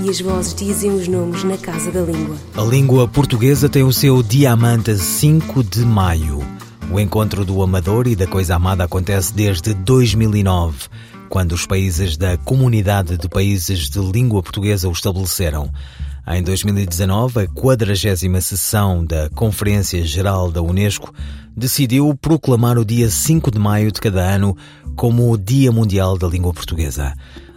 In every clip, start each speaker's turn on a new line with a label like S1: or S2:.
S1: e as vozes dizem os nomes na Casa da Língua.
S2: A língua portuguesa tem o seu Diamante 5 de maio. O encontro do amador e da coisa amada acontece desde 2009, quando os países da Comunidade de Países de Língua Portuguesa o estabeleceram. Em 2019, a 40 sessão da Conferência Geral da Unesco decidiu proclamar o dia 5 de maio de cada ano como o Dia Mundial da Língua Portuguesa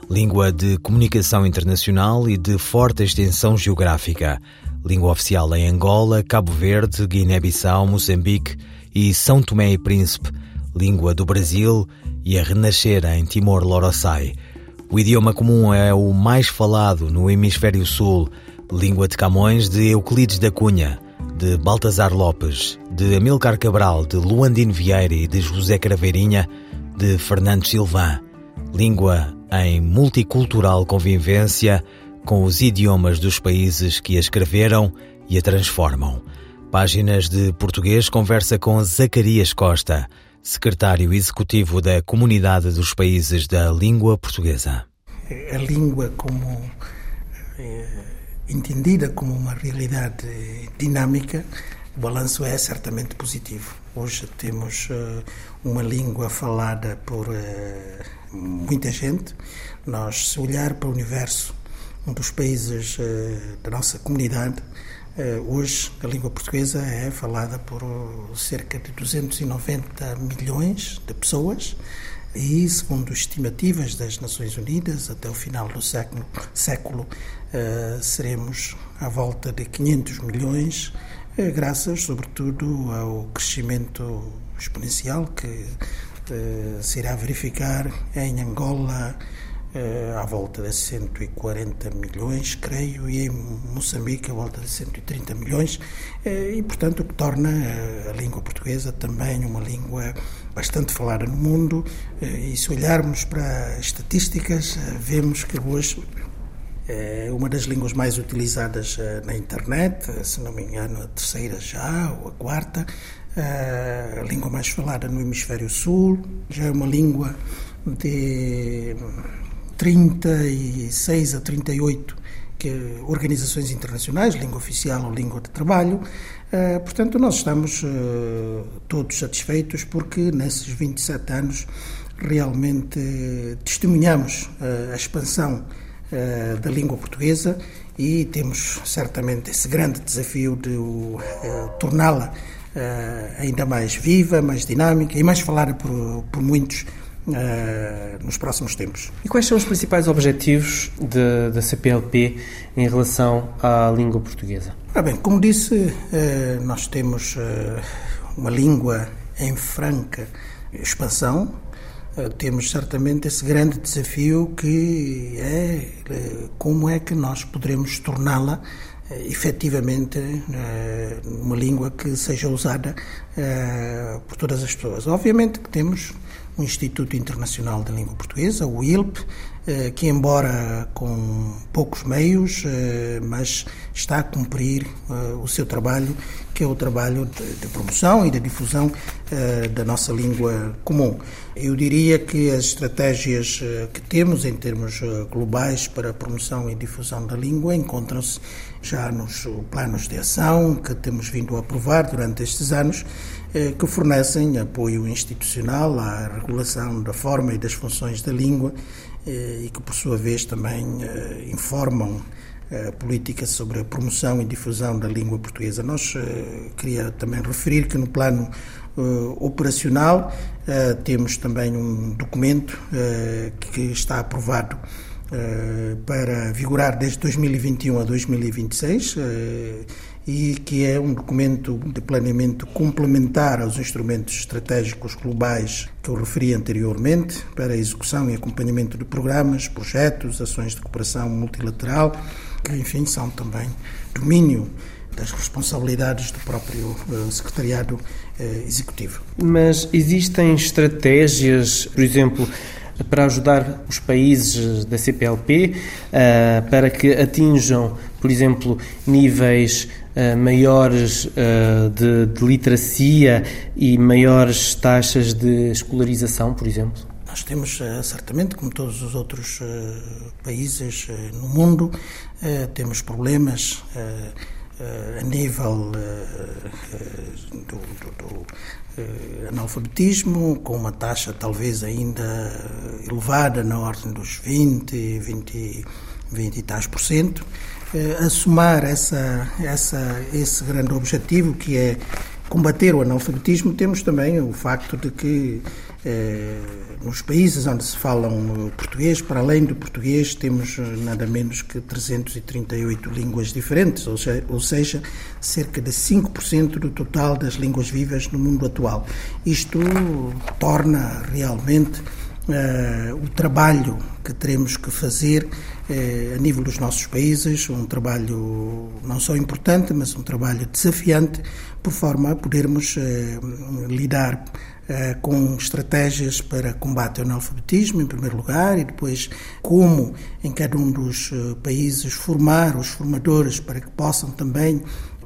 S2: língua de comunicação internacional e de forte extensão geográfica, língua oficial em Angola, Cabo Verde, Guiné-Bissau, Moçambique e São Tomé e Príncipe, língua do Brasil e a renascer em Timor-Loroçai. O idioma comum é o mais falado no hemisfério sul, língua de Camões de Euclides da Cunha, de Baltazar Lopes, de Amilcar Cabral, de Luandino Vieira e de José Craveirinha, de Fernando Silvã. Língua em multicultural convivência com os idiomas dos países que a escreveram e a transformam. Páginas de Português conversa com Zacarias Costa, secretário executivo da Comunidade dos Países da Língua Portuguesa.
S3: A língua como é, entendida como uma realidade dinâmica, o balanço é certamente positivo. Hoje temos uh, uma língua falada por uh, muita gente. Nós, se olhar para o universo, um dos países uh, da nossa comunidade, hoje a língua portuguesa é falada por cerca de 290 milhões de pessoas e, segundo estimativas das Nações Unidas, até o final do século, século seremos à volta de 500 milhões, graças, sobretudo, ao crescimento exponencial que eh, se irá verificar em Angola uh, à volta de 140 milhões, creio, e em Moçambique à volta de 130 milhões, uh, e portanto o que torna a língua portuguesa também uma língua bastante falada no mundo. e se olharmos para as estatísticas, vemos que hoje é uma das línguas mais utilizadas na internet, se não me engano, a terceira já, ou a quarta a língua mais falada no hemisfério sul, já é uma língua de 36 a 38 que organizações internacionais, língua oficial ou língua de trabalho. Portanto, nós estamos todos satisfeitos porque nesses 27 anos realmente testemunhamos a expansão da língua portuguesa e temos certamente esse grande desafio de torná-la uh, ainda mais viva, mais dinâmica e mais falada por, por muitos nos próximos tempos.
S4: E quais são os principais objetivos da CPLP em relação à língua portuguesa?
S3: Ah, bem, como disse, nós temos uma língua em franca expansão, temos certamente esse grande desafio que é como é que nós poderemos torná-la eh, efetivamente eh, uma língua que seja usada eh, por todas as pessoas. Obviamente que temos o Instituto Internacional da Língua Portuguesa, o ILP, que embora com poucos meios, mas está a cumprir o seu trabalho, que é o trabalho de promoção e de difusão da nossa língua comum. Eu diria que as estratégias que temos em termos globais para a promoção e difusão da língua encontram-se já nos planos de ação que temos vindo a aprovar durante estes anos, eh, que fornecem apoio institucional à regulação da forma e das funções da língua eh, e que, por sua vez, também eh, informam a política sobre a promoção e difusão da língua portuguesa. Nós queria também referir que no plano operacional temos também um documento que está aprovado para vigorar desde 2021 a 2026 eh, e que é um documento de planeamento complementar aos instrumentos estratégicos globais que eu referi anteriormente para a execução e acompanhamento de programas, projetos, ações de cooperação multilateral, que enfim são também domínio das responsabilidades do próprio secretariado executivo.
S4: Mas existem estratégias, por exemplo, para ajudar os países da CPLP para que atinjam, por exemplo, níveis uh, maiores uh, de, de, literacia e maiores taxas de escolarização, por exemplo?
S3: Nós temos, uh, certamente, como todos os outros países no mundo, temos problemas a nível do, do, do analfabetismo, com uma taxa talvez ainda elevada, na ordem dos 20, 20, 20 e tais por cento. Eh, a somar essa, essa, esse grande objetivo que é combater o analfabetismo, temos também o facto de que eh, nos países onde se falam português, para além do português, temos nada menos que 338 línguas diferentes, ou seja, cerca de 5% do total das línguas vivas no mundo atual. Isto torna realmente uh, o trabalho que teremos que fazer a nível dos nossos países, um trabalho não só importante, mas um trabalho desafiante, por forma a podermos lidar com estratégias para combate ao analfabetismo, em primeiro lugar, e depois como em cada um dos países formar os formadores para que possam também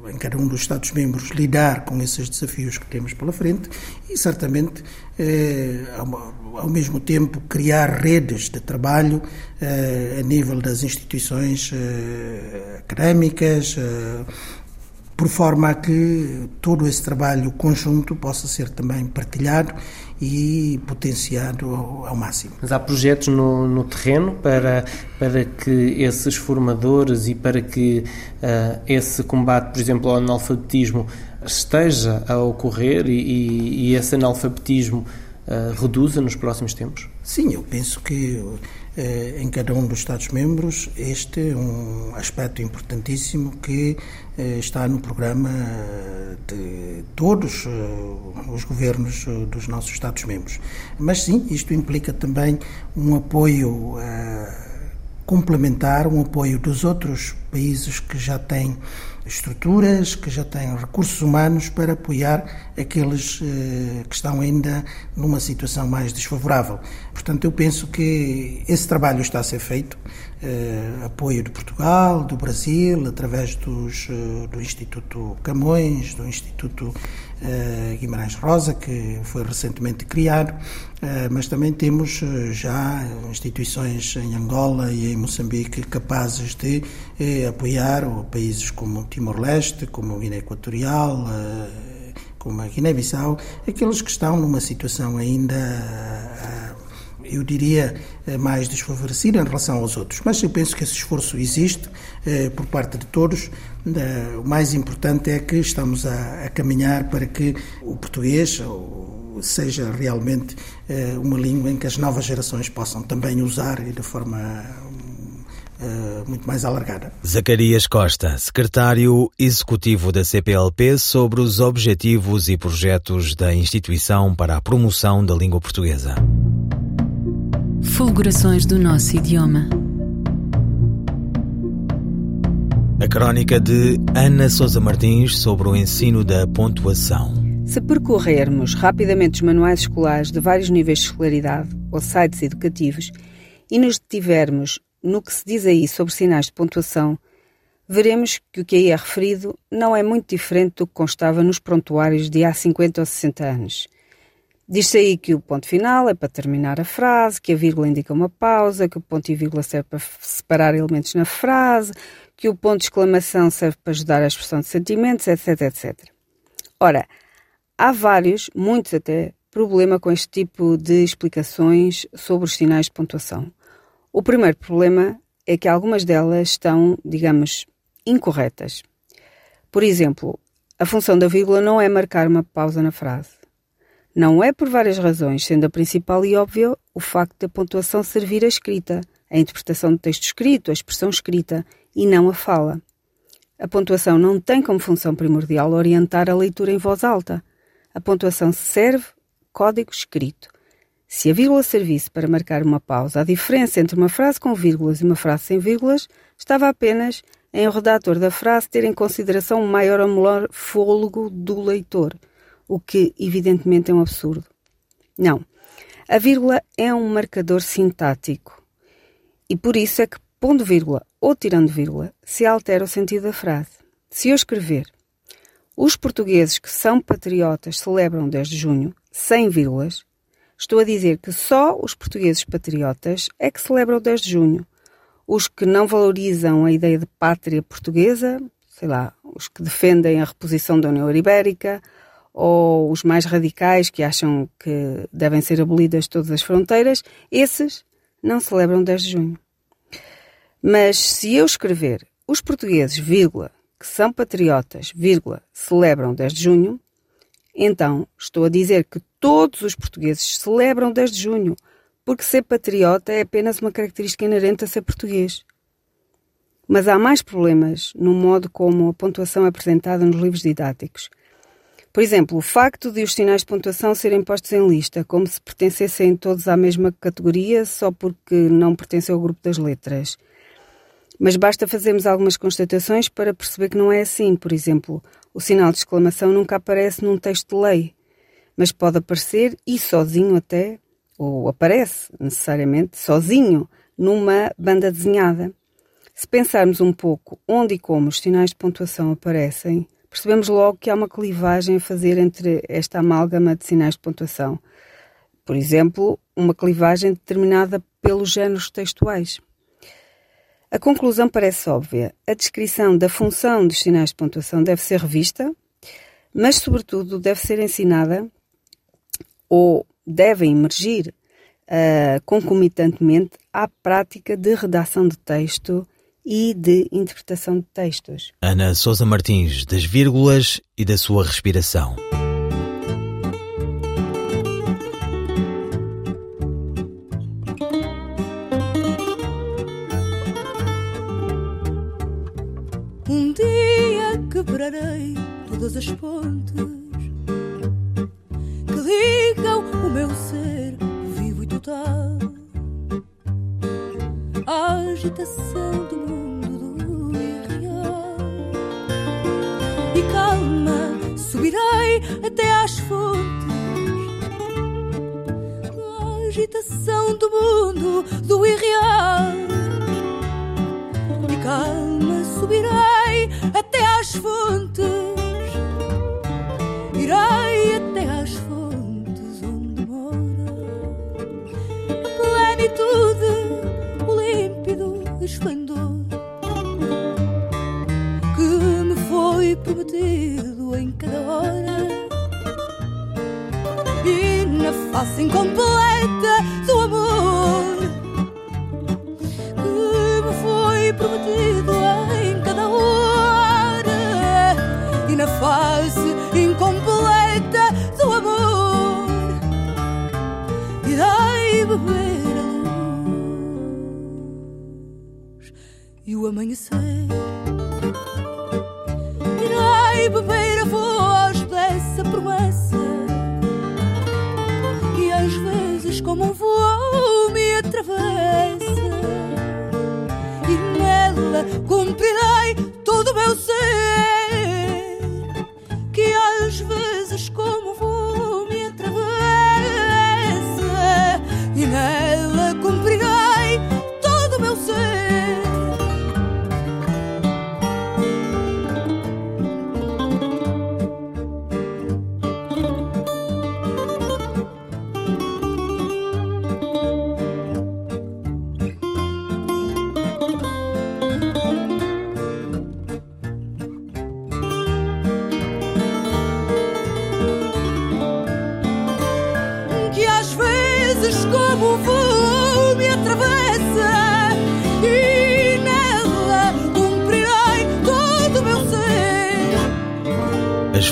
S3: em cada um dos Estados-membros lidar com esses desafios que temos pela frente e certamente eh, ao mesmo tempo criar redes de trabalho eh, a nível das instituições eh, académicas, eh, por forma a que todo esse trabalho conjunto possa ser também partilhado e potenciado ao, ao máximo.
S4: Mas há projetos no, no, terreno para, para que esses formadores e para que uh, esse combate, por exemplo, ao analfabetismo esteja a ocorrer e, e, e esse analfabetismo uh, reduza nos próximos tempos?
S3: Sim, eu penso que em cada um dos Estados-membros. Este é um aspecto importantíssimo que eh, está no programa de todos eh, os governos dos nossos Estados-membros. Mas sim, isto implica também um apoio complementar, um apoio dos outros países que já têm estruturas, que já têm recursos humanos para apoiar aqueles eh, que estão ainda numa situação mais desfavorável. Portanto, eu penso que esse trabalho está a ser feito, eh, apoio de Portugal, do Brasil, através dos, eh, do Instituto Camões, do Instituto eh, Guimarães Rosa, que foi recentemente criado, eh, mas também temos eh, já instituições em Angola e em Moçambique capazes de apoiar países como Timor-Leste, como Guiné Equatorial, como a Guiné-Bissau, aqueles que estão numa situação ainda eu diria, mais desfavorecida em relação aos outros. Mas eu penso que esse esforço existe por parte de todos o mais importante é que estamos a, a caminhar para que o português seja realmente eh, uma língua em que as novas gerações possam também usar e de forma eh, muito mais alargada.
S2: Zacarias Costa, secretário executivo da CPLP, sobre os objetivos e projetos da instituição para a promoção da língua portuguesa.
S5: Fulgurações do nosso idioma.
S2: A crónica de Ana Sousa Martins sobre o ensino da pontuação.
S6: Se percorrermos rapidamente os manuais escolares de vários níveis de escolaridade ou sites educativos e nos detivermos no que se diz aí sobre sinais de pontuação, veremos que o que aí é referido não é muito diferente do que constava nos prontuários de há 50 ou 60 anos. Diz-se aí que o ponto final é para terminar a frase, que a vírgula indica uma pausa, que o ponto e vírgula serve para separar elementos na frase, que o ponto de exclamação serve para ajudar a expressão de sentimentos, etc, etc. Ora, há vários, muitos até, problema com este tipo de explicações sobre os sinais de pontuação. O primeiro problema é que algumas delas estão, digamos, incorretas. Por exemplo, a função da vírgula não é marcar uma pausa na frase. Não é por várias razões, sendo a principal e óbvia o facto da pontuação servir a escrita, a interpretação do texto escrito, a expressão escrita e não a fala. A pontuação não tem como função primordial orientar a leitura em voz alta. A pontuação serve código escrito. Se a vírgula servisse para marcar uma pausa, a diferença entre uma frase com vírgulas e uma frase sem vírgulas estava apenas em o redator da frase ter em consideração o maior ou menor fôlego do leitor, o que evidentemente é um absurdo. Não. A vírgula é um marcador sintático e por isso é que, pondo vírgula ou tirando vírgula, se altera o sentido da frase. Se eu escrever os portugueses que são patriotas celebram 10 de junho, sem vírgulas, estou a dizer que só os portugueses patriotas é que celebram 10 de junho. Os que não valorizam a ideia de pátria portuguesa, sei lá, os que defendem a reposição da União Ibérica, ou os mais radicais que acham que devem ser abolidas todas as fronteiras, esses não celebram 10 de junho. Mas se eu escrever os portugueses, vírgula, que são patriotas, vírgula, celebram 10 de junho, então estou a dizer que todos os portugueses celebram 10 de junho, porque ser patriota é apenas uma característica inerente a ser português. Mas há mais problemas no modo como a pontuação é apresentada nos livros didáticos. Por exemplo, o facto de os sinais de pontuação serem postos em lista, como se pertencessem todos à mesma categoria só porque não pertencem ao grupo das letras. Mas basta fazermos algumas constatações para perceber que não é assim. Por exemplo, o sinal de exclamação nunca aparece num texto de lei, mas pode aparecer e sozinho até, ou aparece necessariamente sozinho, numa banda desenhada. Se pensarmos um pouco onde e como os sinais de pontuação aparecem, percebemos logo que há uma clivagem a fazer entre esta amálgama de sinais de pontuação. Por exemplo, uma clivagem determinada pelos géneros textuais. A conclusão parece óbvia. A descrição da função dos sinais de pontuação deve ser revista, mas, sobretudo, deve ser ensinada ou deve emergir uh, concomitantemente à prática de redação de texto e de interpretação de textos.
S2: Ana Sousa Martins, das vírgulas e da sua respiração.
S7: Um dia quebrarei todas as pontes que ligam o meu ser vivo e total à agitação do mundo Calma, subirei até às fontes. A agitação do mundo do irreal. E calma, subirei até às fontes. Face incompleta do amor que me foi prometido em cada hora e na face incompleta do amor irei beber e o amanhecer.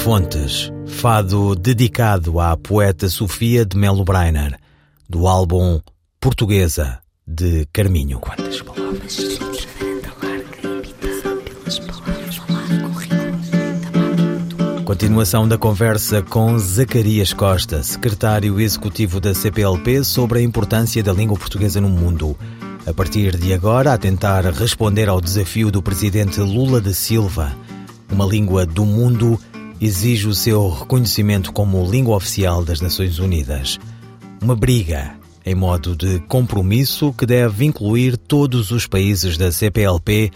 S2: Fontes, fado dedicado à poeta Sofia de Melo Breiner, do álbum Portuguesa, de Carminho.
S8: Quantas palavras?
S2: Continuação da conversa com Zacarias Costa, secretário executivo da CPLP, sobre a importância da língua portuguesa no mundo. a partir de agora, a tentar responder ao desafio do presidente Lula da Silva. Uma língua do mundo exige o seu reconhecimento como língua oficial das Nações Unidas. Uma briga em modo de compromisso que deve incluir todos os países da CPLP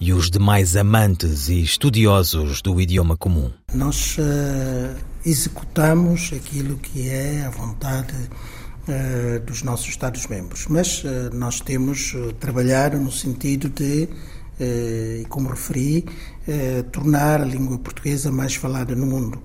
S2: e os demais amantes e estudiosos do idioma comum.
S3: Nós uh, executamos aquilo que é a vontade uh, dos nossos Estados-membros, mas uh, nós temos trabalhar no sentido de e como referi, tornar a língua portuguesa mais falada no mundo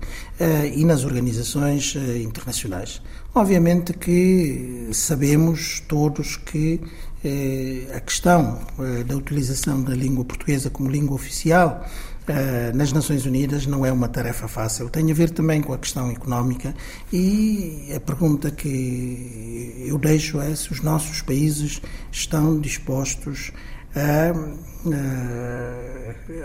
S3: e nas organizações internacionais. Obviamente que sabemos todos que eh, a questão eh, da utilização da língua portuguesa como língua oficial eh, nas Nações Unidas não é uma tarefa fácil. Tem a ver também com a questão económica e a pergunta que eu deixo é se os nossos países estão dispostos a,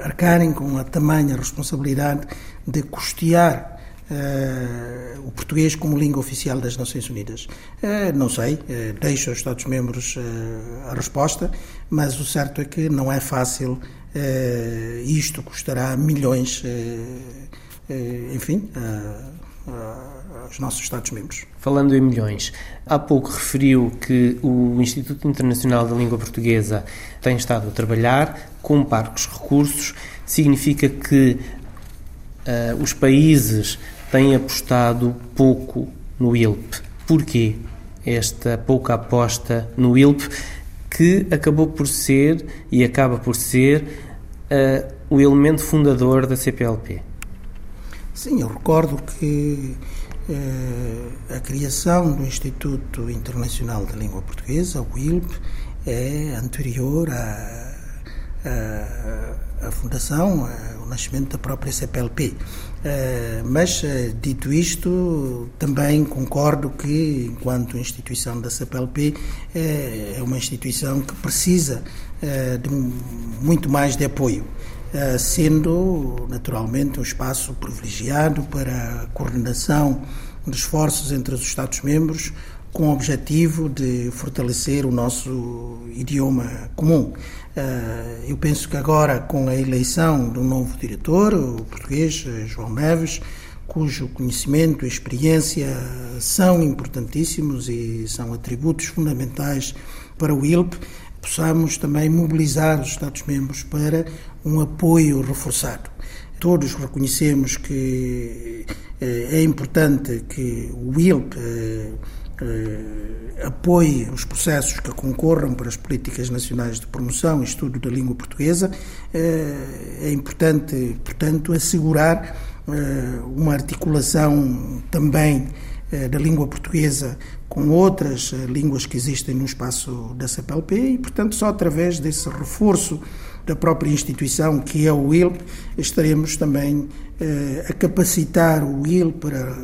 S3: a arcarem com a tamanha responsabilidade de custear Uh, o português como língua oficial das Nações Unidas? Uh, não sei, uh, deixo aos Estados-membros a resposta, mas o certo é que não é fácil, isto custará milhões, enfim, aos nossos Estados-membros.
S4: Falando em milhões, há pouco referiu que o Instituto Internacional da Língua Portuguesa tem estado a trabalhar com parcos recursos, significa que os países tem apostado pouco no ILP. Porquê esta pouca aposta no ILP, que acabou por ser e acaba por ser uh, o elemento fundador da CPLP?
S3: Sim, eu recordo que uh, a criação do Instituto Internacional da Língua Portuguesa, o ILP, é anterior à, à, à fundação, ao nascimento da própria CPLP. Eh, mas, eh, dito isto, também concordo que, enquanto instituição da CPLP, eh, é uma instituição que precisa de muito mais de apoio, sendo, naturalmente, um espaço privilegiado para a coordenação de esforços entre os Estados-membros com o objetivo de fortalecer o nosso idioma comum. Eh, eu penso que agora, com a eleição do novo diretor, o português eh, João Neves, cujo conhecimento e experiência são importantíssimos e são atributos fundamentais para o ILP, possamos também mobilizar os Estados-membros para um apoio reforçado. Todos reconhecemos que eh, é importante que o ILP eh, apoie os processos que concorram para as políticas nacionais de promoção e estudo da língua portuguesa. Eh, é importante, portanto, assegurar eh, uma articulação também eh, da língua portuguesa com outras eh, línguas que existem no espaço da CPLP e, portanto, só através desse reforço da própria instituição, que é o ILP, estaremos também eh, a capacitar o ILP para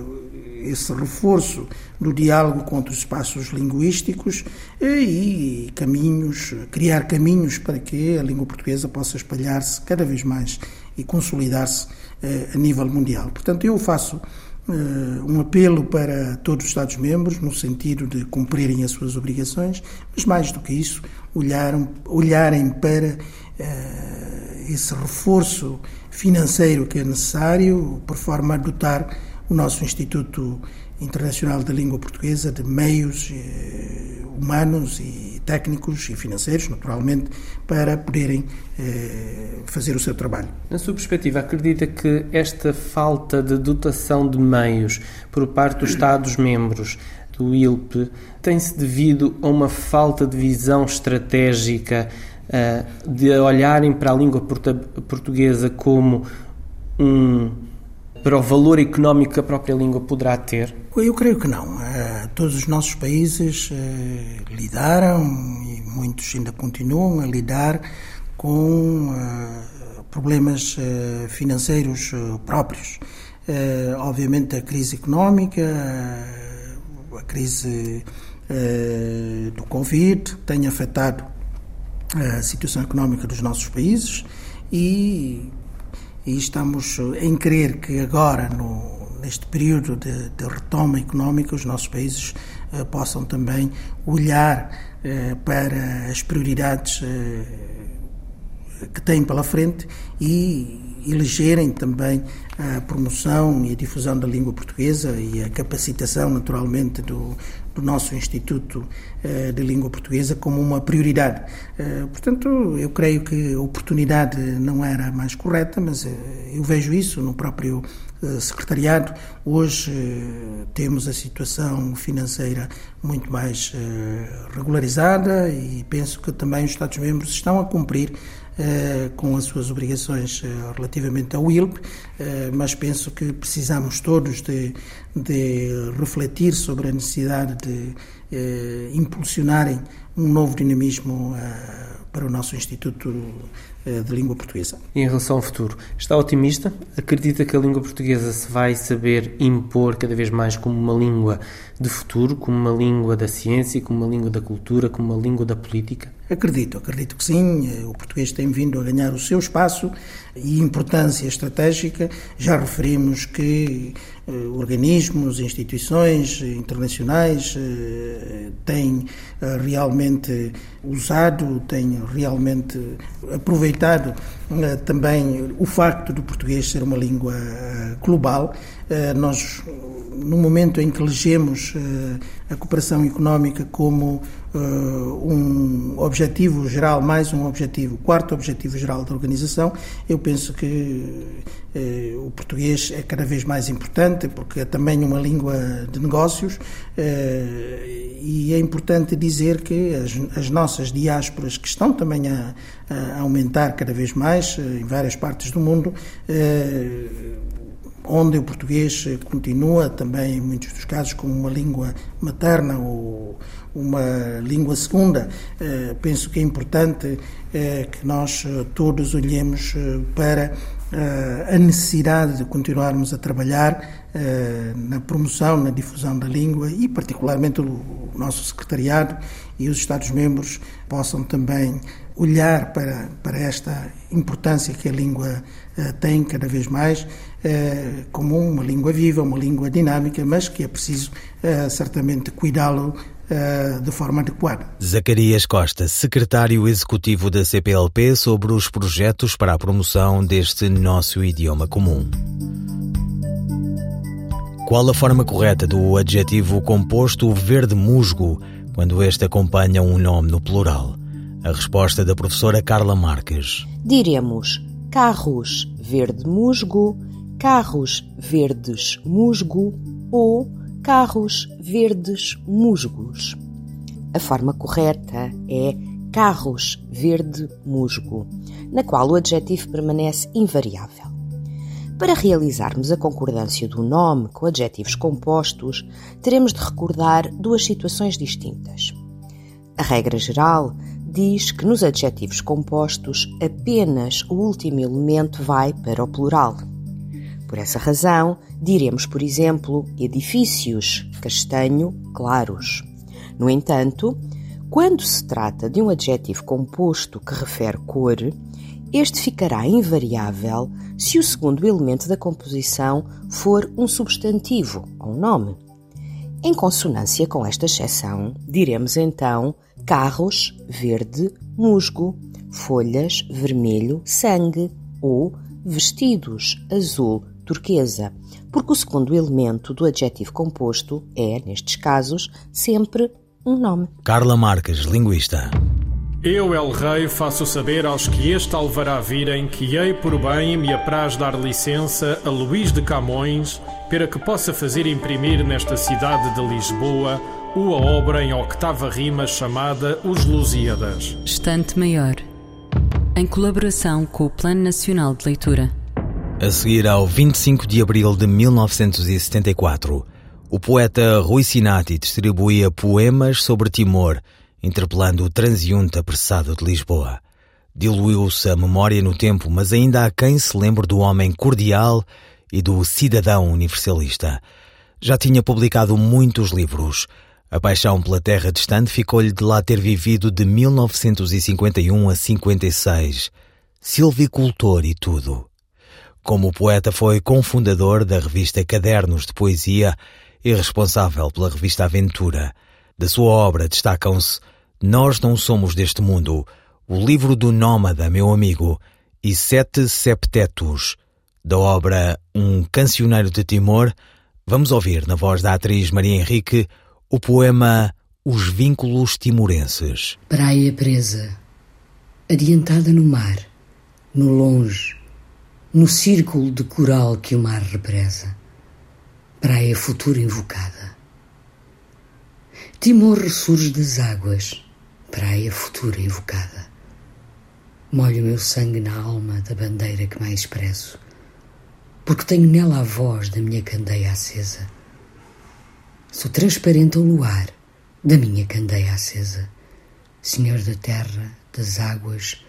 S3: esse reforço do diálogo com os espaços linguísticos e caminhos, criar caminhos para que a língua portuguesa possa espalhar-se cada vez mais e consolidar-se eh, a nível mundial. Portanto, eu faço eh, um apelo para todos os Estados-membros no sentido de cumprirem as suas obrigações, mas mais do que isso, olharam, olharem para eh, esse reforço financeiro que é necessário, por forma a dotar o nosso Instituto Internacional da Língua Portuguesa de meios eh, humanos e técnicos e financeiros, naturalmente, para poderem eh, fazer o seu trabalho.
S4: Na sua perspectiva, acredita que esta falta de dotação de meios por parte dos Estados-membros do ILP tem-se devido a uma falta de visão estratégica eh, de olharem para a língua portuguesa como um para o valor económico que a própria língua poderá ter?
S3: Eu creio que não. Uh, todos os nossos países uh, lidaram, e muitos ainda continuam a lidar, com problemas financeiros próprios. obviamente, a crise económica, a crise do Covid tem afetado a situação económica dos nossos países e e estamos em crer que agora, no, neste período de, de retoma económica, os nossos países uh, possam também olhar uh, para as prioridades que têm pela frente e elegerem também a promoção e a difusão da língua portuguesa e a capacitação, naturalmente, do, do nosso Instituto eh, de Língua Portuguesa como uma prioridade. Eh, portanto, eu creio que a oportunidade não era mais correta, mas eh, eu vejo isso no próprio secretariado. Hoje temos a situação financeira muito mais regularizada e penso que também os Estados-membros estão a cumprir com as suas obrigações relativamente ao ILP, mas penso que precisamos todos de, de refletir sobre a necessidade de eh, impulsionarem um novo dinamismo eh, para o nosso Instituto eh, de Língua Portuguesa.
S4: Em relação ao futuro, está otimista? Acredita que a língua portuguesa se vai saber impor cada vez mais como uma língua de futuro, como uma língua da ciência, como uma língua da cultura, como uma língua da política?
S3: Acredito, acredito que sim. Eh, o português tem vindo a ganhar o seu espaço e importância estratégica. Já referimos que eh, organismos, instituições internacionais eh, têm eh, realmente usado, têm realmente aproveitado eh, também o facto do português ser uma língua eh, global. Eh, nós, no momento em que elegemos a cooperação económica como um objetivo geral, mais um objetivo, quarto objetivo geral da organização, eu penso que o português é cada vez mais importante porque é também uma língua de negócios e é importante dizer que as, as nossas diásporas que estão também a, a aumentar cada vez mais em várias partes do mundo, onde o português continua também, em muitos dos casos, como uma língua materna ou uma língua segunda. Eh, penso que é importante que nós todos olhemos para a necessidade de continuarmos a trabalhar na promoção, na difusão da língua e, particularmente, o nosso secretariado e os Estados-membros possam também olhar para, para esta importância que a língua uh, tem cada vez mais uh, como uma língua viva, uma língua dinâmica, mas que é preciso uh, certamente cuidá-lo de forma adequada.
S2: Zacarias Costa, secretário executivo da CPLP, sobre os projetos para a promoção deste nosso idioma comum. Qual a forma correta do adjetivo composto verde musgo quando este acompanha um nome no plural? A resposta da professora Carla Marques.
S9: Diremos carros verde musgo, carros verdes musgo ou carros verdes musgos. A forma correta é carros verde musgo, na qual o adjetivo permanece invariável. Para realizarmos a concordância do nome com adjetivos compostos, teremos de recordar duas situações distintas. A regra geral diz que nos adjetivos compostos apenas o último elemento vai para o plural. Por essa razão, diremos, por exemplo, edifícios castanho claros. No entanto, quando se trata de um adjetivo composto que refere cor, este ficará invariável se o segundo elemento da composição for um substantivo ou um nome. Em consonância com esta exceção, diremos então carros, verde, musgo, folhas, vermelho, sangue ou vestidos, azul, turquesa, porque o segundo elemento do adjetivo composto é, nestes casos, sempre um nome.
S2: Carla Marques, linguista.
S10: Eu, El Rei, faço saber aos que este alvará virem que hei por bem me apraz dar licença a Luís de Camões para que possa fazer imprimir nesta cidade de Lisboa uma obra em octava rima chamada Os Lusíadas.
S5: Estante Maior, em colaboração com o Plano Nacional de Leitura.
S2: A seguir ao 25 de abril de 1974, o poeta Rui Sinati distribuía poemas sobre Timor, interpelando o transeunte apressado de Lisboa. Diluiu-se a memória no tempo, mas ainda há quem se lembre do homem cordial e do cidadão universalista. Já tinha publicado muitos livros, a paixão pela terra distante ficou-lhe de lá ter vivido de 1951 a 56, silvicultor e tudo. Como poeta, foi cofundador da revista Cadernos de Poesia e responsável pela revista Aventura. Da sua obra destacam-se Nós Não Somos Deste Mundo, o livro do Nómada, meu amigo, e Sete Septetos. Da obra Um Cancioneiro de Timor, vamos ouvir, na voz da atriz Maria Henrique, o poema Os Vínculos Timorenses.
S11: Praia presa, adiantada no mar, no longe, no círculo de coral que o mar represa. Praia futura invocada. Timor ressurge das águas, praia futura invocada. Molho meu sangue na alma da bandeira que mais prezo, porque tenho nela a voz da minha candeia acesa. Sou transparente ao luar da minha candeia acesa, Senhor da terra, das águas,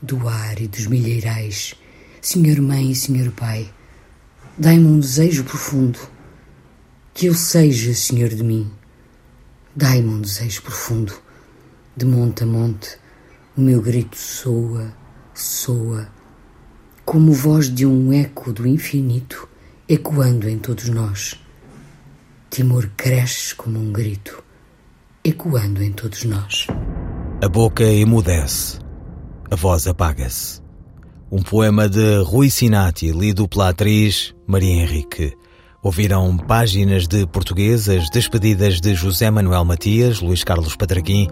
S11: do ar e dos milheirais, Senhor Mãe e Senhor Pai, dai-me um desejo profundo, que eu seja Senhor de mim. Dai-me um desejo profundo, de monte a monte, o meu grito soa, soa, como voz de um eco do infinito ecoando em todos nós. Timor cresce como um grito, ecoando em todos nós.
S2: A boca emudece, a voz apaga-se. Um poema de Rui Sinati, lido pela atriz Maria Henrique. Ouviram páginas de portuguesas despedidas de José Manuel Matias, Luís Carlos Patraquim,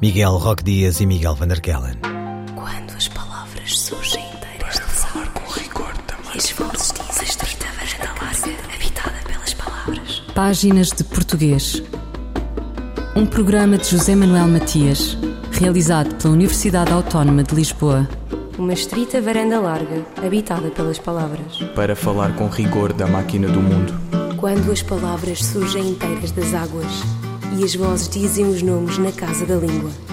S2: Miguel Roque Dias e Miguel Van der Kellen.
S1: Quando as palavras surgem inteiras de falar com rigor também. E estreita varanda larga, habitada pelas palavras.
S5: Páginas de Português. Um programa de José Manuel Matias, realizado pela Universidade Autónoma de Lisboa.
S12: Uma estrita varanda larga, habitada pelas palavras.
S8: Para falar com rigor da máquina do mundo.
S12: Quando as palavras surgem inteiras das águas e as vozes dizem os nomes na casa da língua.